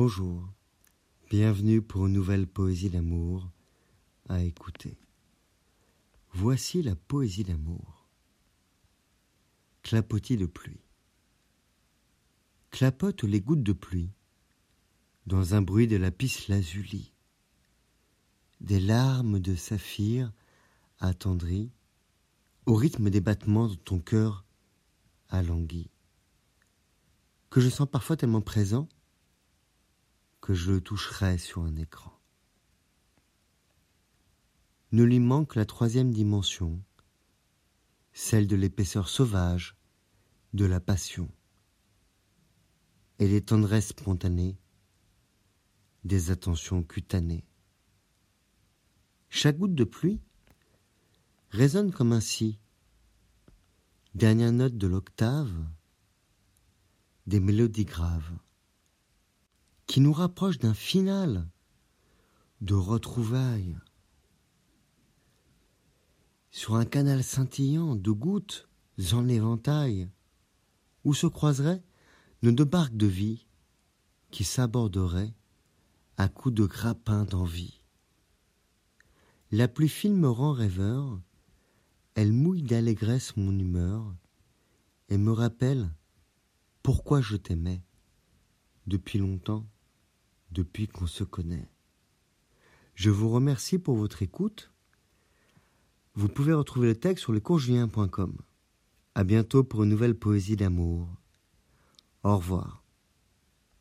Bonjour, bienvenue pour une nouvelle poésie d'amour à écouter. Voici la poésie d'amour. Clapotis de pluie. Clapotent les gouttes de pluie dans un bruit de lapis lazuli. Des larmes de saphir attendries au rythme des battements de ton cœur alangui, que je sens parfois tellement présent que je le toucherai sur un écran. Ne lui manque la troisième dimension, celle de l'épaisseur sauvage, de la passion, et des tendresses spontanées, des attentions cutanées. Chaque goutte de pluie résonne comme un si, dernière note de l'octave, des mélodies graves qui nous rapproche d'un final, de retrouvailles. Sur un canal scintillant de gouttes en éventail, où se croiseraient nos deux barques de vie qui s'aborderaient à coups de grappins d'envie. La plus fine me rend rêveur, elle mouille d'allégresse mon humeur et me rappelle pourquoi je t'aimais depuis longtemps depuis qu'on se connaît. Je vous remercie pour votre écoute. Vous pouvez retrouver le texte sur lecourjulien.com. À bientôt pour une nouvelle poésie d'amour. Au revoir.